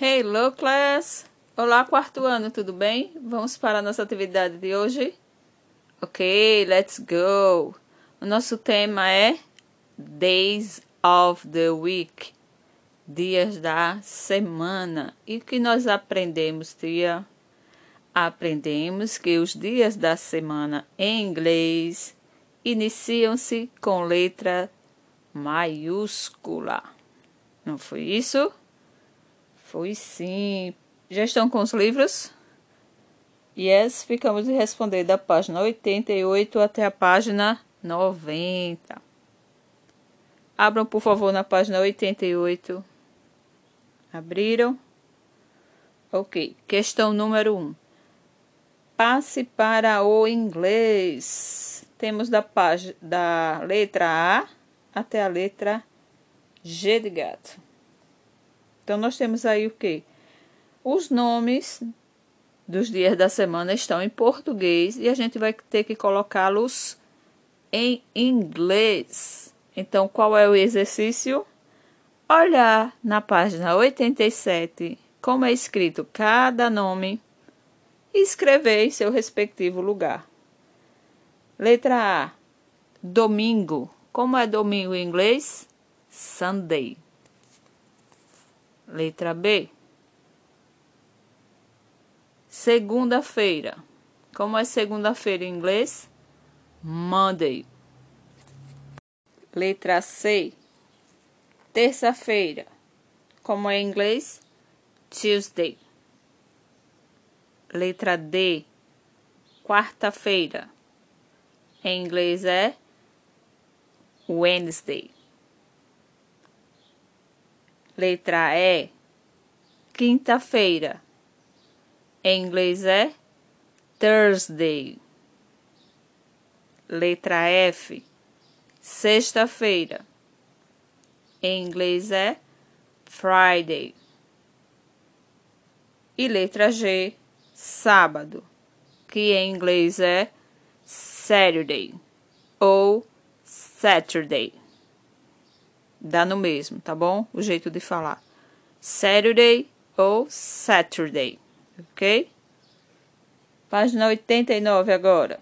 Hello, class! Olá, quarto ano, tudo bem? Vamos para a nossa atividade de hoje? Ok, let's go! O nosso tema é Days of the Week, dias da semana. E o que nós aprendemos, tia? Aprendemos que os dias da semana em inglês iniciam-se com letra maiúscula. Não foi isso? Foi sim. Já estão com os livros? Yes, ficamos de responder da página 88 até a página 90. Abram, por favor, na página 88. Abriram? Ok. Questão número 1. Passe para o inglês. Temos da, página, da letra A até a letra G de gato. Então, nós temos aí o que? Os nomes dos dias da semana estão em português e a gente vai ter que colocá-los em inglês. Então, qual é o exercício? Olhar na página 87 como é escrito cada nome e escrever em seu respectivo lugar. Letra A. Domingo. Como é domingo em inglês? Sunday. Letra B. Segunda-feira. Como é segunda-feira em inglês? Monday. Letra C. Terça-feira. Como é em inglês? Tuesday. Letra D. Quarta-feira. Em inglês é Wednesday. Letra E. Quinta-feira. Em inglês é Thursday. Letra F. Sexta-feira. Em inglês é Friday. E letra G. Sábado. Que em inglês é Saturday ou Saturday. Dá no mesmo, tá bom? O jeito de falar. Saturday ou Saturday, ok? Página 89 agora.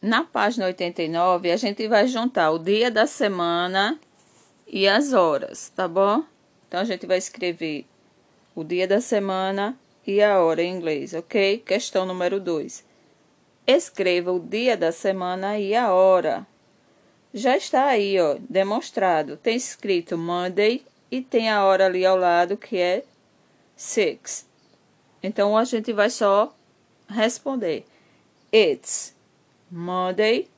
Na página 89, a gente vai juntar o dia da semana e as horas, tá bom? Então, a gente vai escrever o dia da semana e a hora em inglês, ok? Questão número 2. Escreva o dia da semana e a hora já está aí, ó, demonstrado. Tem escrito Monday e tem a hora ali ao lado que é six. Então a gente vai só responder. It's Monday.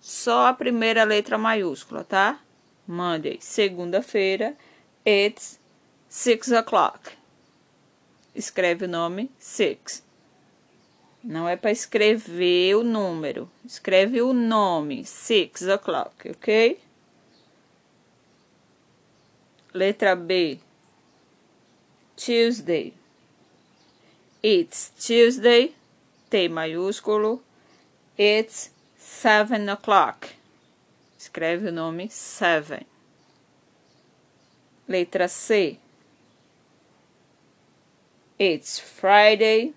Só a primeira letra maiúscula, tá? Monday, segunda-feira. It's six o'clock. Escreve o nome six. Não é para escrever o número. Escreve o nome. Six o'clock, ok? Letra B. Tuesday. It's Tuesday. T maiúsculo. It's seven o'clock. Escreve o nome seven. Letra C. It's Friday.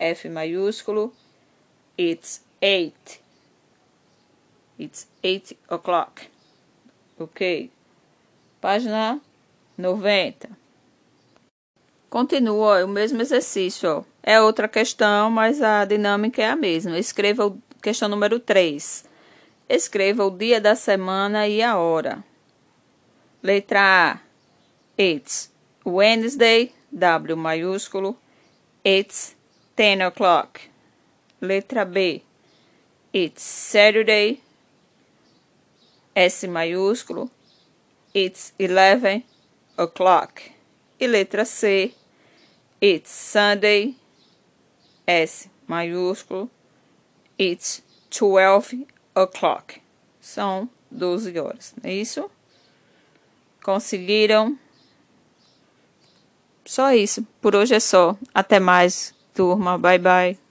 F maiúsculo. It's eight. It's eight o'clock. Ok. Página 90. Continua o mesmo exercício. É outra questão, mas a dinâmica é a mesma. Escreva o questão número 3. Escreva o dia da semana e a hora. Letra A. It's Wednesday, W maiúsculo. It's 10 o'clock. Letra B. It's Saturday. S maiúsculo. It's 11 o'clock. E letra C. It's Sunday. S maiúsculo. It's 12 o'clock. São 12 horas, não é isso? Conseguiram? Só isso. Por hoje é só. Até mais So, mal bye bye.